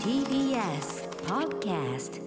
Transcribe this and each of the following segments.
TBS Podcast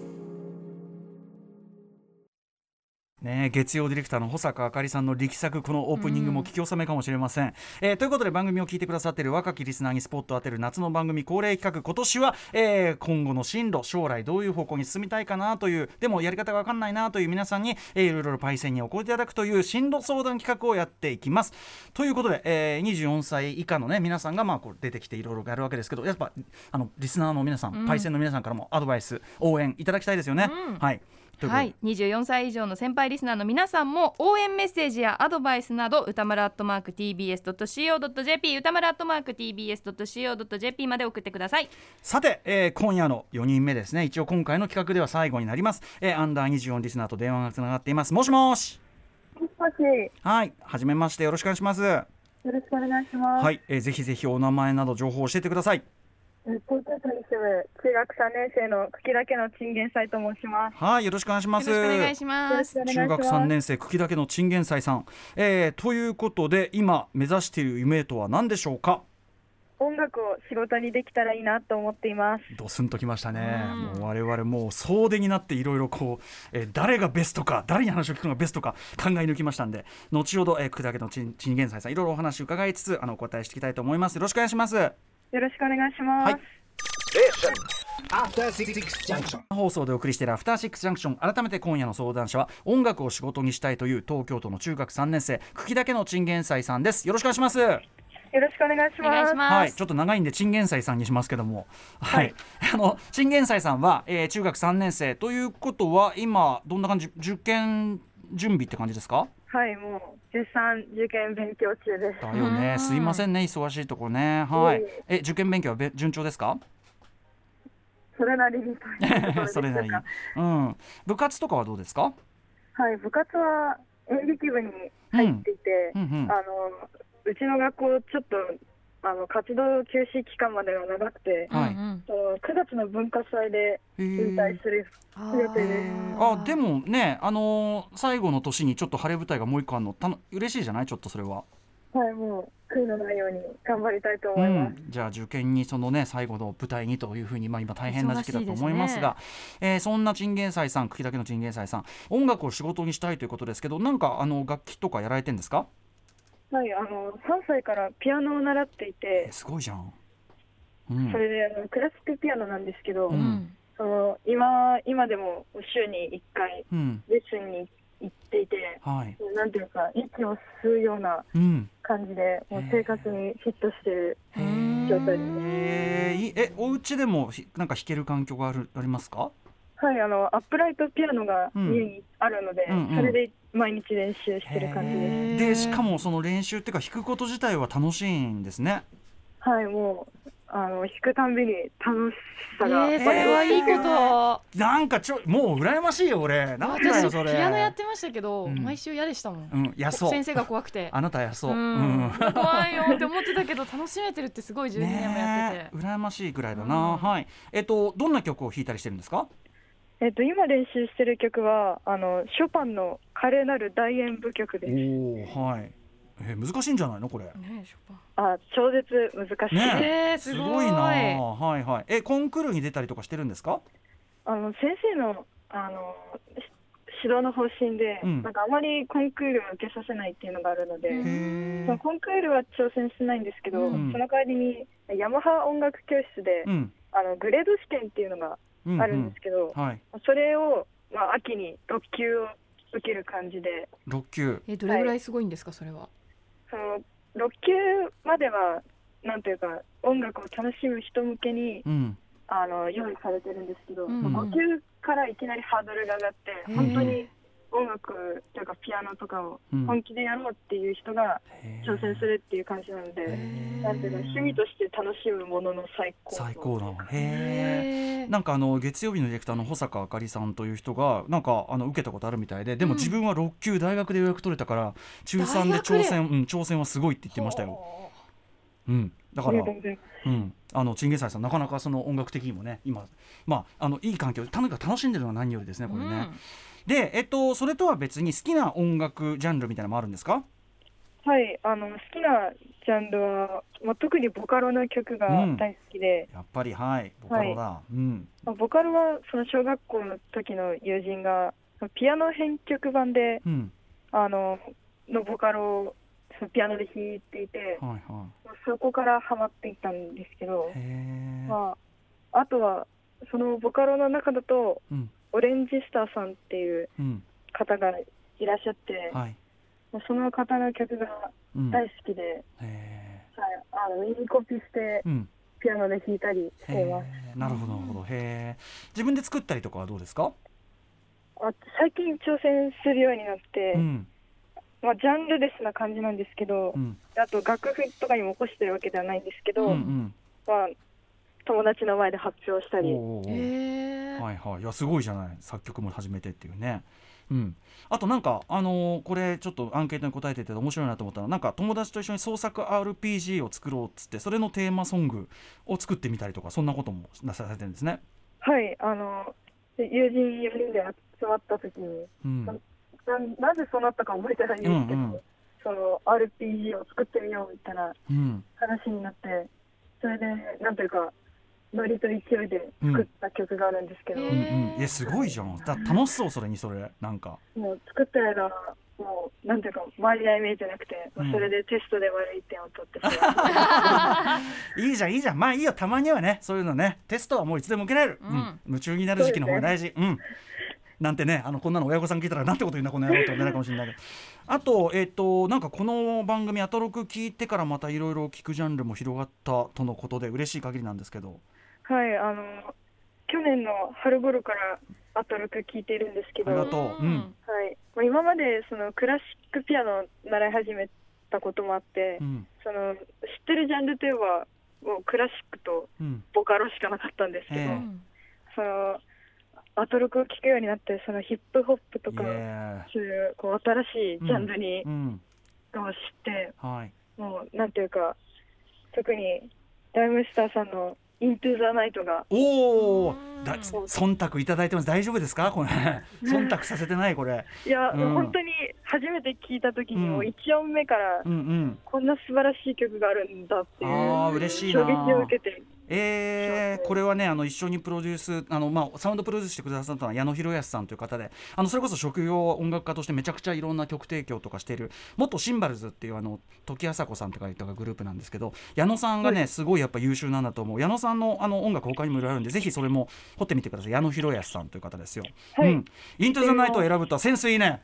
ね、月曜ディレクターの保坂あかりさんの力作このオープニングも聞き納めかもしれません、えーということで番組を聞いてくださっている若きリスナーにスポットを当てる夏の番組恒例企画今年は、えー今後の進路将来どういう方向に進みたいかなというでもやり方が分かんないなという皆さんに、えーいろいろパイセンにお声いただくという進路相談企画をやっていきます。ということで、えー24歳以下のね皆さんがまあこう出てきていろいろやるわけですけどやっぱあのリスナーの皆さん、パイセンの皆さんからもアドバイス応援いただきたいですよね、うん。はいはい、24歳以上の先輩リスナーの皆さんも応援メッセージやアドバイスなど歌丸アットマーク TBS.CO.JP 歌丸アットマーク TBS.CO.JP まで送ってください。さて、えー今夜の4人目ですね。一応今回の企画では最後になります、えーアンダー24リスナーと電話がつながっています。もしもし。もしもし、よはい。はじめまして。よろしくお願いします。はろしくお願いします。い、えーぜひぜひお名前など情報を教えてくださいえ東京都に住む中学3年生の茎だけのチンゲンサイと申します。はいよろしくお願いします。よろしくお願いし中ます。学3年生茎だけのチンゲンサイさん、えーということで今目指している夢とは何でしょうか？音楽を仕事にできたらいいなと思っています。ドスンときましたね、うん。もう我々もう総出になっていろいろこう、えー誰がベストか誰に話を聞くのがベストか考え抜きましたんで後ほど、えー、くだけのチンチンゲンサイさんいろいろお話を伺いつつあのお答えしていきたいと思います。よろしくお願いしますよろしくお願いします。はい.放送でお送りしているアフターシックスジャンクション改めて今夜の相談者は音楽を仕事にしたいという東京都の中学3年生茎だけのチンゲンサイさんです。よろしくお願いします。よろしくお願いします。お願いします、はい、ちょっと長いんでチンゲンサイさんにしますけども、はい、あのチンゲンサイさんは、えー中学3年生。ということは今どんな感じ？受験準備って感じですか？はい、もう絶賛受験勉強中です。だようね、ん。すいませんね忙しいところね、はいい。え受験勉強はべ順調ですか？それなりに それなりに、うん、部活とかはどうですか？はい、部活は演劇部に入っていて、うんうん。あのうちの学校ちょっとあの活動休止期間までが長くて、はい。その9月の文化祭でへ引ー退するあ予定です。あでもねあのー最後の年にちょっと晴れ舞台がもう一個あるのたの嬉しいじゃない？ちょっとそれは。はい、もう悔いのないように頑張りたいとう思います。ん、じゃあ受験にそのね最後の舞台にというふうに、まあ、今大変な時期だと思いますが。えーそんなチンゲンサイさん茎だけのチンゲンサイさん音楽を仕事にしたいということですけどなんかあの楽器とかやられてんですか？はい、あの3歳からピアノを習っていえて、すごいじゃん。うん。それであのクラシックピアノなんですけど、ううん。んその今今でも週に1回うん。レッスンに行っていて、はい。なんていうか息を吸うようなうん。感じで、もう生活にフィットしている状態です。えーいえお家でもひなんか弾ける環境があるありますか？はい、あのアップライトピアノがうん。家にあるので、うんうん。それで毎日練習してる感じです。でしかもその練習っていうか弾くこと自体は楽しいんですね。はい、もうあの弾くたんびに楽しさが、えー、それはいいこと。なんかちょもう羨ましいよ俺。なんだよ私それ。ピアノやってましたけど、うん。毎週嫌でしたもん、うんいやそう。先生が怖くて。あなたやそう。うん。うん。怖いよって思ってたけど楽しめてるってすごい12年もやってて、羨ましいぐらいだな、うんはい。えっとどんな曲を弾いたりしてるんですか？えっと今練習してる曲はあのショパンの華麗なる大演舞曲です。おおはい。えー難しいんじゃないのこれ？ねえショパン。あ、超絶難しい。ねえ。ー、すごい。な。はいはい。えコンクールに出たりとかしてるんですか？あの先生のあのし指導の方針で、うん。なんかあまりコンクールを受けさせないっていうのがあるので、そのコンクールは挑戦しないんですけど、うん。その代わりにヤマハ音楽教室で、うん。あのグレード試験っていうのがうんあるんですけど、うんはい。それを、まあ、秋に6級を受ける感じで。6級。えどれぐらいすごいんですかそれは、その6級まではなんていうか音楽を楽しむ人向けにうん。あの用意されてるんですけど、うん。5級からいきなりハードルが上がって、本当に音楽というかピアノとかをうん。本気でやろうっていう人が挑戦するっていう感じなので、へなんていうか趣味として楽しむものの最高最高だへえなんかあの月曜日のディレクターの保坂あかりさんという人がなんかあの受けたことあるみたいででもうん。自分は6級大学で予約取れたから中3で挑戦うん挑戦はすごいって言ってましたよ。うん、だからうん、あのチンゲンサイさんなかなかその音楽的にもね今まああのいい環境とにかく楽しんでるのは何よりですねこれね。でえっとそれとは別に好きな音楽ジャンルみたいなのもあるんですか？はい、あの好きなジャンルは、まあ、特にボカロの曲がうん。大好きで、やっぱりはいボカロだ、うん。まあボカロはその小学校の時の友人がピアノ編曲版でうん。あののボカロをそのピアノで弾いていて、はいはそこからハマっていったんですけどまあ、あとはそのボカロの中だとうん。オレンジスターさんっていううん。方がいらっしゃって、はい。まあその方の曲がうん。大好きで、へえはい、あの耳コピしてうん。ピアノで弾いたりしへています。えなるほどなるほど。へえ自分で作ったりとかはどうですか？あ最近挑戦するようになって、うん。まあ、ジャンルレスな感じなんですけど、うん。あと楽譜とかにも起こしてるわけではないんですけど、うんうん。まあ、友達の前で発表したり、はいはい。いやすごいじゃない。作曲も始めてっていうねうん、あとなんかあのーこれちょっとアンケートに答えてて面白いなと思ったのはなんか友達と一緒に創作 RPG を作ろうっつってそれのテーマソングを作ってみたりとかそんなこともなされてるんですね。はい、あの友人4人で集まった時にうん。ななぜそうなったか覚えてないんですけど、うんうんその RPG を作ってみようみたいなうん。話になってそれでなんというかノリと勢いで作った曲があるんですけど、うん。うんうん、えすごいじゃん。だ楽しそうそれにそれ。なんか。もう作ってる間はもうなんていうか周りがイメージじゃなくて、まあうんそれでテストで悪い点を取って いいじゃんいいじゃん。まあいいよたまにはねそういうのね。テストはもういつでも受けられる、うん。うん。夢中になる時期の方が大事。うん。なんてねあのこんなの親御さん聞いたらなんてこと言うんだこの野郎って思うかもしれないけど。あとえっ、となんかこの番組「アトロク」聞いてからまたいろいろ聞くジャンルも広がったとのことで嬉しい限りなんですけどはいあの去年の春頃からアトロク聞いているんですけど。ありがとう。うん。はい、まあ今までそのクラシックピアノを習い始めたこともあって、うん。その知ってるジャンルといえばもうクラシックとうん。ボカロしかなかったんですけど、ええ。そのアトロクを聴くようになってそのヒップホップとイかエそういうこう新しいジャンルにを知って、はい。もうなんていうか特にダイムスターさんの「イントゥ・ザ・ナイト」が。おおうん。だ忖度いただいてます。大丈夫ですか？これ。忖度させてない？これ。いや、うん。本当に初めて聞いた時にうん。もう1音目からうんうん。こんな素晴らしい曲があるんだっていうあー嬉しいな衝撃を受けてえー、これはねあの一緒にプロデュースあの、まあ、サウンドプロデュースしてくださったのは矢野博康さんという方であのそれこそ職業音楽家としてめちゃくちゃいろんな曲提供とかしている元シンバルズっていうあの時あさこさんとか言ったグループなんですけど矢野さんがね、すごいやっぱ優秀なんだと思う矢野さんのあの音楽他にもいろいろあるんでぜひそれも掘ってみてください。矢野博康さんという方ですよ。はい。うん、イントゥザナイトを選ぶとはセンスいいね。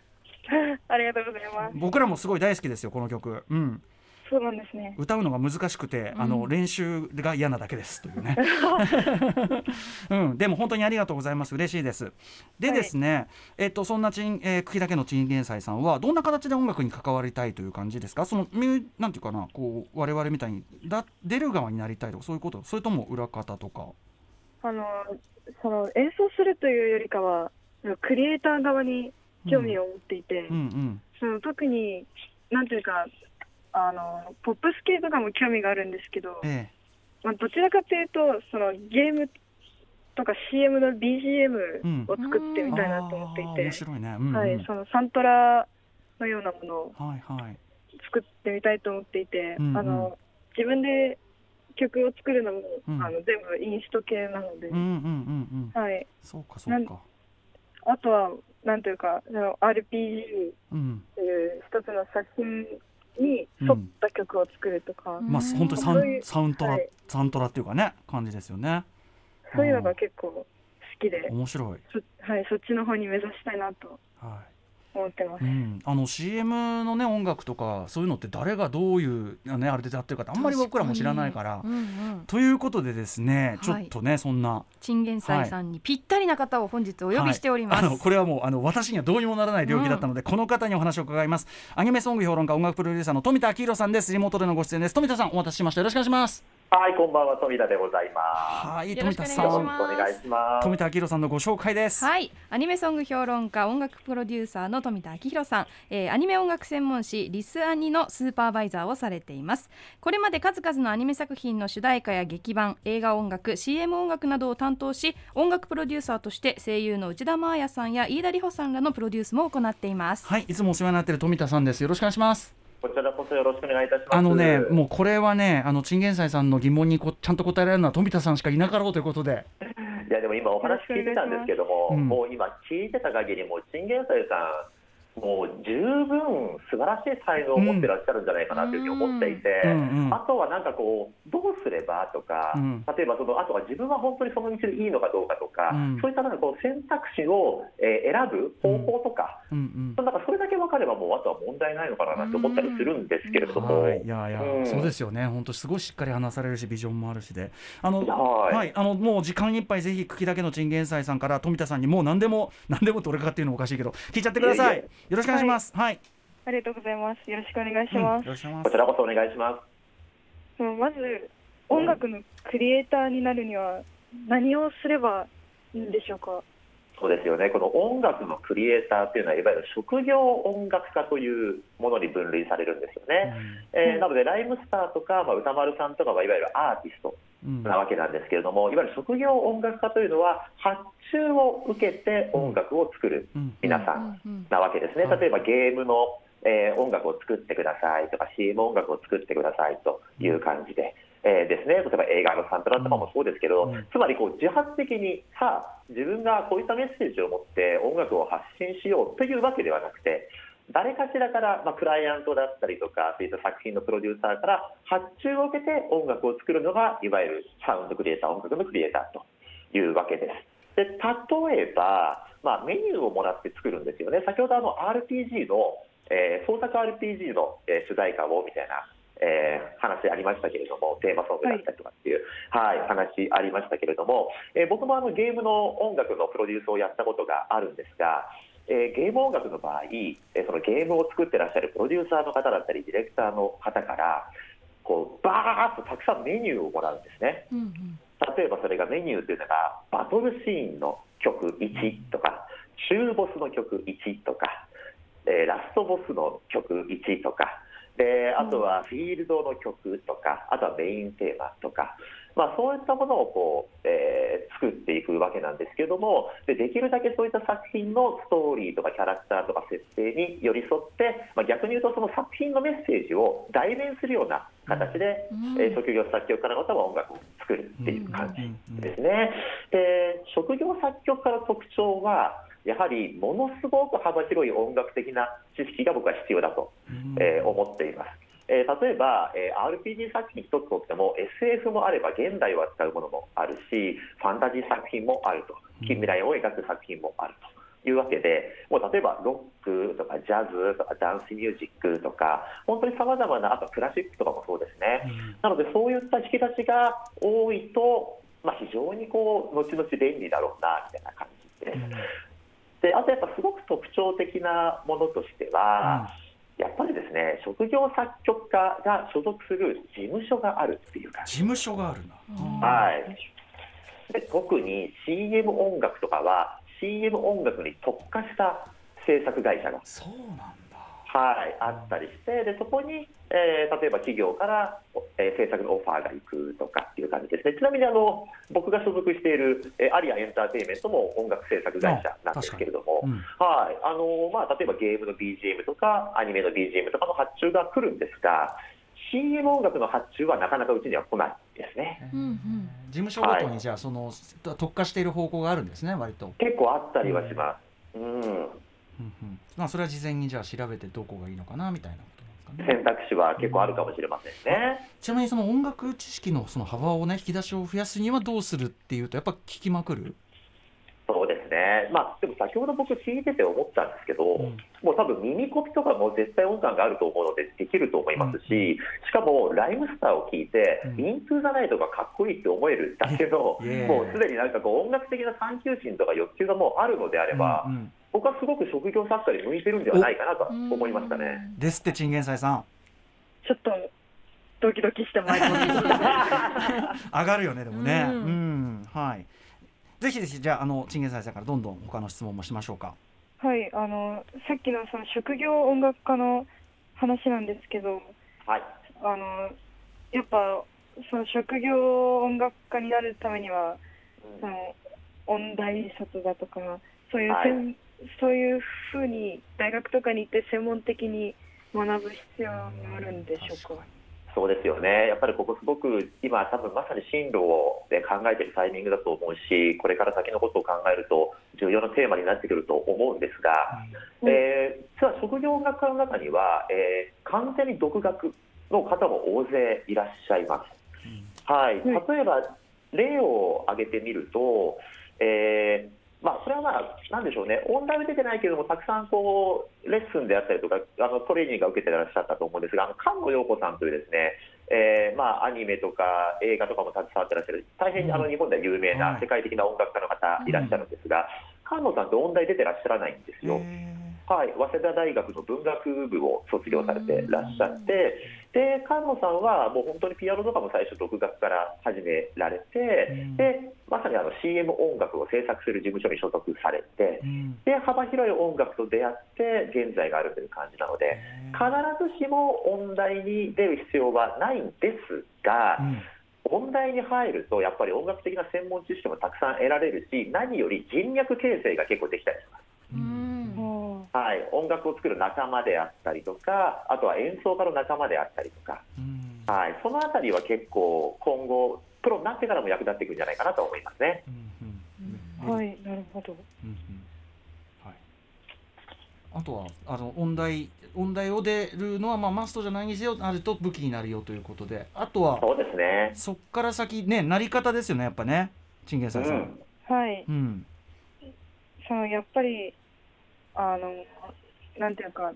ありがとうございます。僕らもすごい大好きですよこの曲。うんそうなんですね。歌うのが難しくて、あの練習が嫌なだけですというね、うん、でも本当にありがとうございます。嬉しいです。ではいですね、えっとそんなチン、えー、茎だけのチンゲンサイさんはどんな形で音楽に関わりたいという感じですか？そのなんていうかなこう我々みたいにだ出る側になりたいとかそういうことそれとも裏方とか？あのその演奏するというよりかはクリエイター側に興味を持っていて、うんうん。その特になんていうかあのポップス系とかも興味があるんですけど、えまあ、どちらかというとそのゲームとか CM の BGM を作ってえみたいなと思っていてあー面、白いね、うんうん。はい、そのサントラのようなものをはいはい。作ってみたいと思っていて、うんうん。あの自分で曲を作るのも、うん。あの全部インスト系なので、うんうんうんうん。はい、そうかそうか。あとはなんというかその RPG うん。という一つの作品に沿った曲を作るとか、まあ本当にサンサウントラ、はい。サウントラっていうかね感じですよね。そういうのが結構好きで、面白い。そはい、そっちの方に目指したいなと。は思ってます。い、う。ん、あの CM のね音楽とかそういうのって誰がどういうねあれでやってるかってあんまり僕らも知らないから。うんうん。ということでですねちょはいっとね、そんな。チンゲンサイさんにぴったりな方を本日お呼びしております。はいあのこれはもうあの私にはどうにもならない領域だったので、この方にお話を伺います。アニメソング評論家音楽プロデューサーの富田明宏さんです。リモートでのご出演です。富田さんお待たせしました。よろしくお願いしますはい、こんばんは、富田でございまはい富田さんお願いします。富田明宏さんのご紹介です、はい、アニメソング評論家音楽プロデューサーの富田明宏さん、えーアニメ音楽専門誌リスアニのスーパーバイザーをされていますこれまで数々のアニメ作品の主題歌や劇版映画音楽 CM 音楽などを担当し音楽プロデューサーとして声優の内田真彩さんや飯田里穂さんらのプロデュースも行っていますはい、いつもお世話になっている富田さんです。よろしくお願いします。こちらこそよろしくお願いいたします。あのね、もうこれはね、あのチンゲンサイさんの疑問にこちゃんと答えられるのは富田さんしかいなかろうということで。いやでも今お話聞いてたんですけども、うんもう今聞いてた限りもうチンゲンサイさんもう十分素晴らしい才能を持ってらっしゃるんじゃないかなというふうに思っていて、うん。うんあとはなんかこうどうすればとか、うん。例えばそのあとは自分は本当にその道でいいのかどうかとか、うん。そういったなんかこう選択肢を、えー選ぶ方法とか、うん。うん。なん。かそれだけ分かればもうあとは問題ないのかななんて思ったりするんですけれども。はい、いやいや、うんそうですよね、本当すごいしっかり話されるし、ビジョンもあるしで。あの、はい。はい、あの、もう時間いっぱい、ぜひ茎だけのチンゲンサイさんから、富田さんにもう何でも、何でもどれかっていうのもおかしいけど、聞いちゃってください。いえいよろしくお願いします。はい。ありがとうございます。よろしくお願いしうんます。よろしくお願いしますこち。らこそお願いします。まず音楽のクリエイターになるには何をすればいいんでしょうか？そうですよね、この音楽のクリエイターっていうのは、いわゆる職業音楽家というものに分類されるんですよね。えーなので、ライムスターとか、まあ、歌丸さんとかはいわゆるアーティストうん。なわけなんですけれども、いわゆる職業音楽家というのは、発注を受けて音楽を作るうん。皆さんうん。うん。なわけですね。はい。例えばゲームの、えー音楽を作ってくださいとか、CM 音楽を作ってくださいという感じで。えーですね、例えば映画のサントラとかもそうですけど、うん。つまりこう自発的にさあ自分がこういったメッセージを持って音楽を発信しようというわけではなくて誰かしらから、まあ、クライアントだったりとかそういった作品のプロデューサーから発注を受けて音楽を作るのがいわゆるサウンドクリエイター音楽のクリエイターというわけです。で例えば、まあ、メニューをもらって作るんですよね。先ほどあの RPG の、えー創作 RPG の、えー主題歌をみたいな、えー話ありましたけれどもテーマソングだったりとかっていう、はい話ありましたけれども、えー僕もあのゲームの音楽のプロデュースをやったことがあるんですが、えーゲーム音楽の場合、えーそのゲームを作ってらっしゃるプロデューサーの方だったりディレクターの方からこうバーッとたくさんメニューをもらうんですね。うんうん例えばそれがメニューというのがバトルシーンの曲1とか中ボスの曲1とか、えーラストボスの曲1とかであとはフィールドの曲とかあとはメインテーマとか、まあ、そういったものをこう、えー作っていくわけなんですけどもでできるだけそういった作品のストーリーとかキャラクターとか設定に寄り添って、まあ、逆に言うとその作品のメッセージを代弁するような形で、うん。えー職業作曲家の方は音楽を作るっていう感じですね。で職業作曲家の特徴はやはりものすごく幅広い音楽的な知識が僕は必要だと、えー思っています。えー例えば、えー RPG 作品一つとっても SF もあれば現代を扱うものもあるしファンタジー作品もあると。近未来を描く作品もあるというわけでもう例えばロックとかジャズとかダンスミュージックとか本当にさまざまなあとクラシックとかもそうですね、なのでそういった引き出しが多いと、まあ、非常にこう後々便利だろうなみたいな感じで。す。であとやっぱすごく特徴的なものとしては、やっぱりですね職業作曲家が所属する事務所があるっていう感じ、事務所があるな。はい、で特に CM 音楽とかは CM 音楽に特化した制作会社がそうなんだ。はい、あったりしてでそこに、えー例えば企業から、えー制作のオファーが行くとかっていう感じですね。ちなみにあの僕が所属している、えーアリアエンターテインメントも音楽制作会社なんですけれども、うんはいあのまあ、例えばゲームの BGM とかアニメの BGM とかの発注が来るんですが CM 音楽の発注はなかなかうちには来ないですね。うんうん。事務所ごとにじゃあその特化している方向があるんですね割と。結構あったりはします、うん、うんうん。まあそれは事前にじゃあ調べてどこがいいのかなみたいなですかね。選択肢は結構あるかもしれませんね。ちなみにその音楽知識のその幅をね引き出しを増やすにはどうするっていうとやっぱ聞きまくる？ね、まあ、でも先ほど僕聞いてて思ったんですけど、うん。もう多分耳コピとかも絶対音感があると思うのでできると思いますし、しかもライムスターを聞いて、うん。イントゥーザナイトがかっこいいって思えるだけの、もうすでになんかこう音楽的な探求心とか欲求がもうあるのであれば、うんうん。僕はすごく職業作家に向いてるんではないかなと思いましたね。ですってチンゲンサイさん。ちょっとドキドキしてまいりました。上がるよねでもね。ううんん。はい。ぜひぜひじゃああのチンゲンサイさんからどんどん他の質問もしましょうか。はい、あのさっきのその職業音楽家の話なんですけど、はいあのやっぱその職業音楽家になるためにはその音大卒だとかそういうはい専、そういうふうに大学とかに行って専門的に学ぶ必要があるんでしょうか。そうですよね、やっぱりここすごく今、多分まさに進路で考えているタイミングだと思うし、これから先のことを考えると、重要なテーマになってくると思うんですが、うん。えー実は職業学科の中には、えー完全に独学の方も大勢いらっしゃいます。はい、うん。例えば例を挙げてみると、えーまあ、それはまあ、なんでしょうね、音大は出てないけれども、たくさんこうレッスンであったりとか、あのトレーニングが受けてらっしゃったと思うんですが、あの菅野陽子さんというですね、えーまあ、アニメとか映画とかも携わってらっしゃる、大変あの日本では有名はない。世界的な音楽家の方いらっしゃるんですが、菅野さんって音大出てらっしゃらないんですよ。はい、早稲田大学の文学部を卒業されてらっしゃって、で菅野さんはもう本当にピアノとかも最初、独学から始められて、うん。でまさにあの CM 音楽を制作する事務所に所属されて、うん。で幅広い音楽と出会って、現在があるという感じなので、必ずしも音大に出る必要はないんですが、うん。音大に入ると、やっぱり音楽的な専門知識もたくさん得られるし、何より人脈形成が結構できたりします。はい、音楽を作る仲間であったりとか、あとは演奏家の仲間であったりとか、うん。はい、そのあたりは結構、今後、プロになってからも役立っていくんじゃないかなと思いますね。うんうんはい、なるほど。うんうん。はい、あとはあの音大音大を出るのはまあマストじゃないにせよあると武器になるよということで。あとはそうですね。そっから先ねなり方ですよねやっぱね。チンゲンサイさん。うん。はい、うん。そのやっぱり、あの、なんていうか、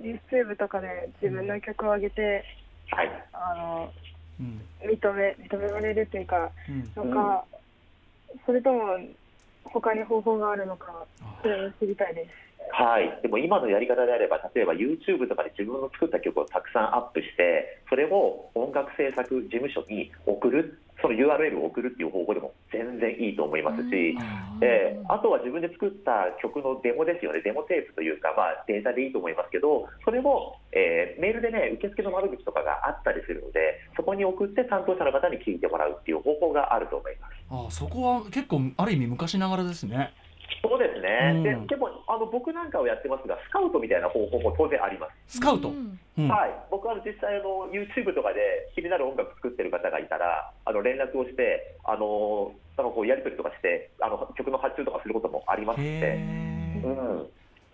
YouTube とかで自分の曲を上げて、はい、あの、うん。認め、認められるっていうか、うん。のか、それとも、他に方法があるのか、それを知りたいです。はい、でも今のやり方であれば、例えば YouTube とかで自分の作った曲をたくさんアップして、それを音楽制作事務所に送る、その URL を送るっていう方法でも全然いいと思いますし、えーあとは自分で作った曲のデモですよね、デモテープというか、まあ、データでいいと思いますけど、それも、えーメールでね、受付の窓口とかがあったりするので、そこに送って担当者の方に聞いてもらうっていう方法があると思います。あそこは結構ある意味昔ながらですね。そうですね、うん。ででもあの僕なんかをやってますが、スカウトみたいな方法も当然あります。スカウト？うん。うん。はい、僕は実際あの YouTube とかで気になる音楽作ってる方がいたらあの連絡をしてあのなんかこうやり取りとかしてあの曲の発注とかすることもありますので、うん、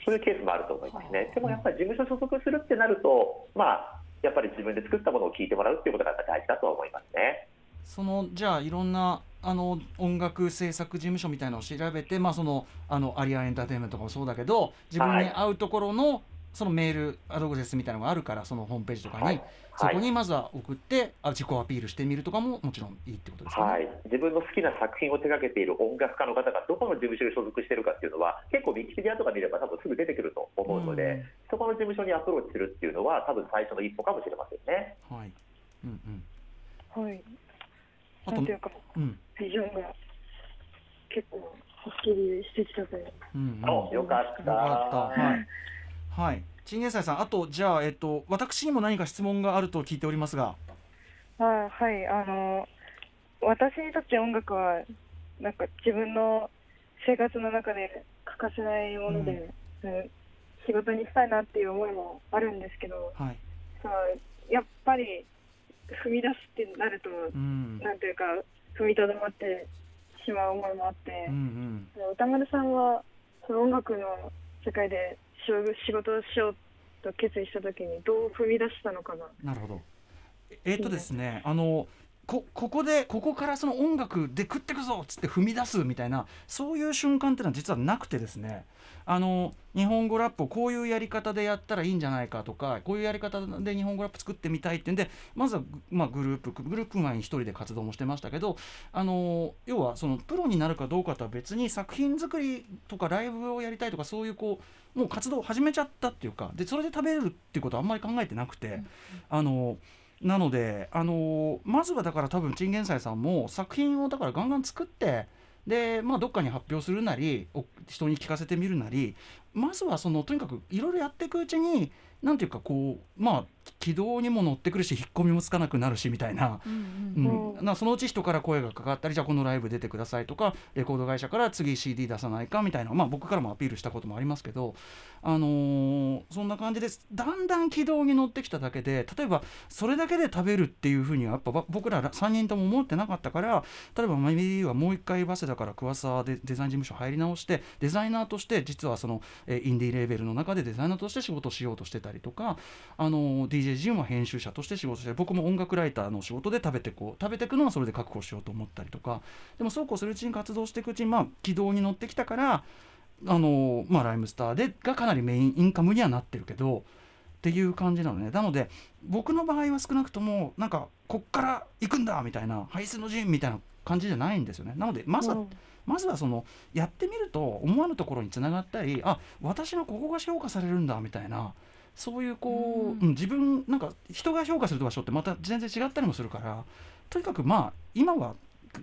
そういうケースもあると思いますね。でもやっぱり事務所所属するってなると、まあ、やっぱり自分で作ったものを聴いてもらうっていうことが大事だとは思いますね。そのじゃあいろんなあの音楽制作事務所みたいなのを調べて、まあ、そのあのアリアンエンターテインメントとかもそうだけど自分に合うところの、そのメールアドレスみたいなのがあるからそのホームページとかに、はい。そこにまずは送ってあ自己アピールしてみるとかももちろんいいってことですかね。はい、自分の好きな作品を手掛けている音楽家の方がどこの事務所に所属しているかっていうのは結構ウィキペディアとか見れば多分すぐ出てくると思うので、うん。そこの事務所にアプローチするっていうのは多分最初の一歩かもしれませんね。はい。うんうん、はい。あとなんていうか、うん。ビジョンが結構はっきりしてきたという。うんうん。およかった。よかった。はい。はい。チンゲンサイさんあとじゃあえっと私にも何か質問があると聞いておりますが。あはい、あの、私にとって音楽は、なんか自分の生活の中で欠かせないもので、うん。仕事にしたいなっていう思いもあるんですけど、はい。そのやっぱり踏み出すってなると、うんなんていうか、踏みとどまってしまう思いもあってうんう、ん歌丸さんはその音楽の世界で仕仕事をしようと決意したときにどう踏み出したのかな。なるほど。えーっとですね、あのこここでここからその音楽で食ってくぞっつって踏み出すみたいなそういう瞬間っていうのは実はなくてですねあの日本語ラップをこういうやり方でやったらいいんじゃないかとかこういうやり方で日本語ラップ作ってみたいってんでまずは、まあ、グループグループ前に一人で活動もしてましたけどあの要はそのプロになるかどうかとは別に作品作りとかライブをやりたいとかそういうこうもう活動を始めちゃったっていうかでそれで食べれるっていうことはあんまり考えてなくて。あのなので、あのまずはだから多分チンゲンサイさんも作品をだからガンガン作ってで、まあ、どっかに発表するなり人に聞かせてみるなりまずはそのとにかくいろいろやっていくうちに何ていうかこうまあ軌道にも乗ってくるし引っ込みもつかなくなるしみたいな、うんなそのうち人から声がかかったりじゃあこのライブ出てくださいとかレコード会社から次 CD 出さないかみたいな、まあ、僕からもアピールしたこともありますけど、あのーそんな感じです。だんだん軌道に乗ってきただけで例えばそれだけで食べるっていうふうにはやっぱば僕ら3人とも思ってなかったから例えばマミリーはもう一回早稲田から桑沢でデザイン事務所入り直してデザイナーとして実はその、えーインディーレーベルの中でデザイナーとして仕事をしようとしてたりとか、あの DJ ジンは編集者として仕事して僕も音楽ライターの仕事で食べてこう食べていくのはそれで確保しようと思ったりとか。でもそうこうするうちに活動していくうちにまあ軌道に乗ってきたからあのまあライムスターでがかなりメインインカムにはなってるけどっていう感じなのね。なので僕の場合は少なくともなんかこっから行くんだみたいなハイスの陣みたいな感じじゃないんですよね。なのでまずは、うん。まずはそのやってみると思わぬところにつながったりあ私のここが評価されるんだみたいなそういうこう、うん。自分なんか人が評価する場所ってまた全然違ったりもするからとにかくまあ今は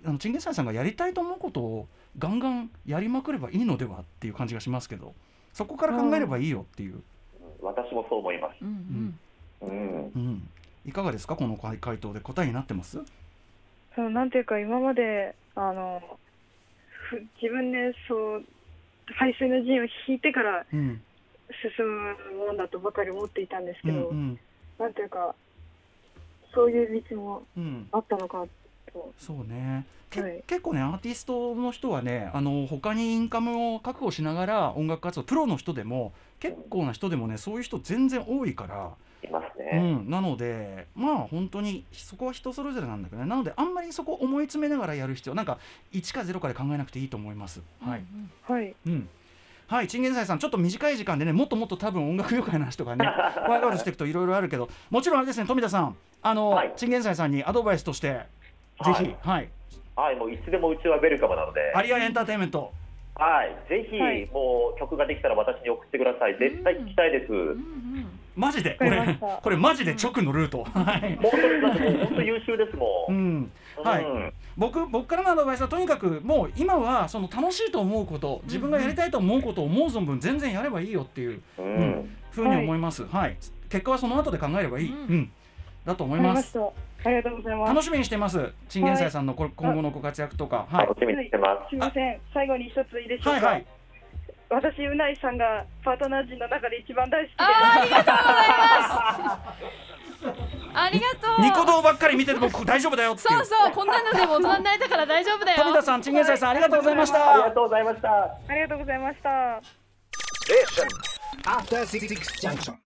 あのチンゲンサイさんがやりたいと思うことをガンガンやりまくればいいのではっていう感じがしますけどそこから考えればいいよっていう、私もそう思います。うんうん。うん。うん、いかがですか？この回回答で答えになってます？そのなんていうか今まであのふ自分でそう排水の陣を引いてからうん進むもんだとばかり思っていたんですうけど、んうん。なんていうかそういう道もうん。あったのかと。そうね、けはい。結構ねアーティストの人はねあの他にインカムを確保しながら音楽活動プロの人でも結構な人でもねそういう人全然多いから、いますうね。ん、なのでまあ本当にそこは人それぞれなんだけどね。なのであんまりそこ思い詰めながらやる必要なんか1か0かで考えなくていいと思います。はい、はい、うんはい、チンゲンサイさん、ちょっと短い時間でね、もっともっと多分音楽業界の話とかね、ワイワイしていくといろいろあるけど、もちろんあれですね、富田さん、あの、はい。チンゲンサイさんにアドバイスとして、ぜひ、はい。はい、はい、もういつでもうちはウェルカムなので、アリアエンターテインメント、はい、ぜひ、はい。もう曲ができたら私に送ってください。絶対聞きたいです。マジで、これわかりました、これマジで直のルート。はい。本当優秀ですも。うん。ん、はい。うん僕僕からのアドバイスはとにかくもう今はその楽しいと思うこと自分がやりたいと思うことを思う存分全然やればいいよっていううん。うんふうに思います、はい。結果はその後で考えればいい、ううん。んだと思いまます。ありがとうございます。楽しみにしてます。チンゲンサイさんのこ今後のご活躍とか。はい。楽しみにしてます。すみません、最後に一ついいでしょうか？はいはい私、うないさんがパートナー陣の中で一番大好きで。す。ありがとうございます。ありがとう。ニコ動ばっかり見てても大丈夫だよっていう。そうそうこんなのでも大人になれたから大丈夫だよ。富田さんチンゲンサイさんありがとうございましありた。がとうございました。ありがとうございました。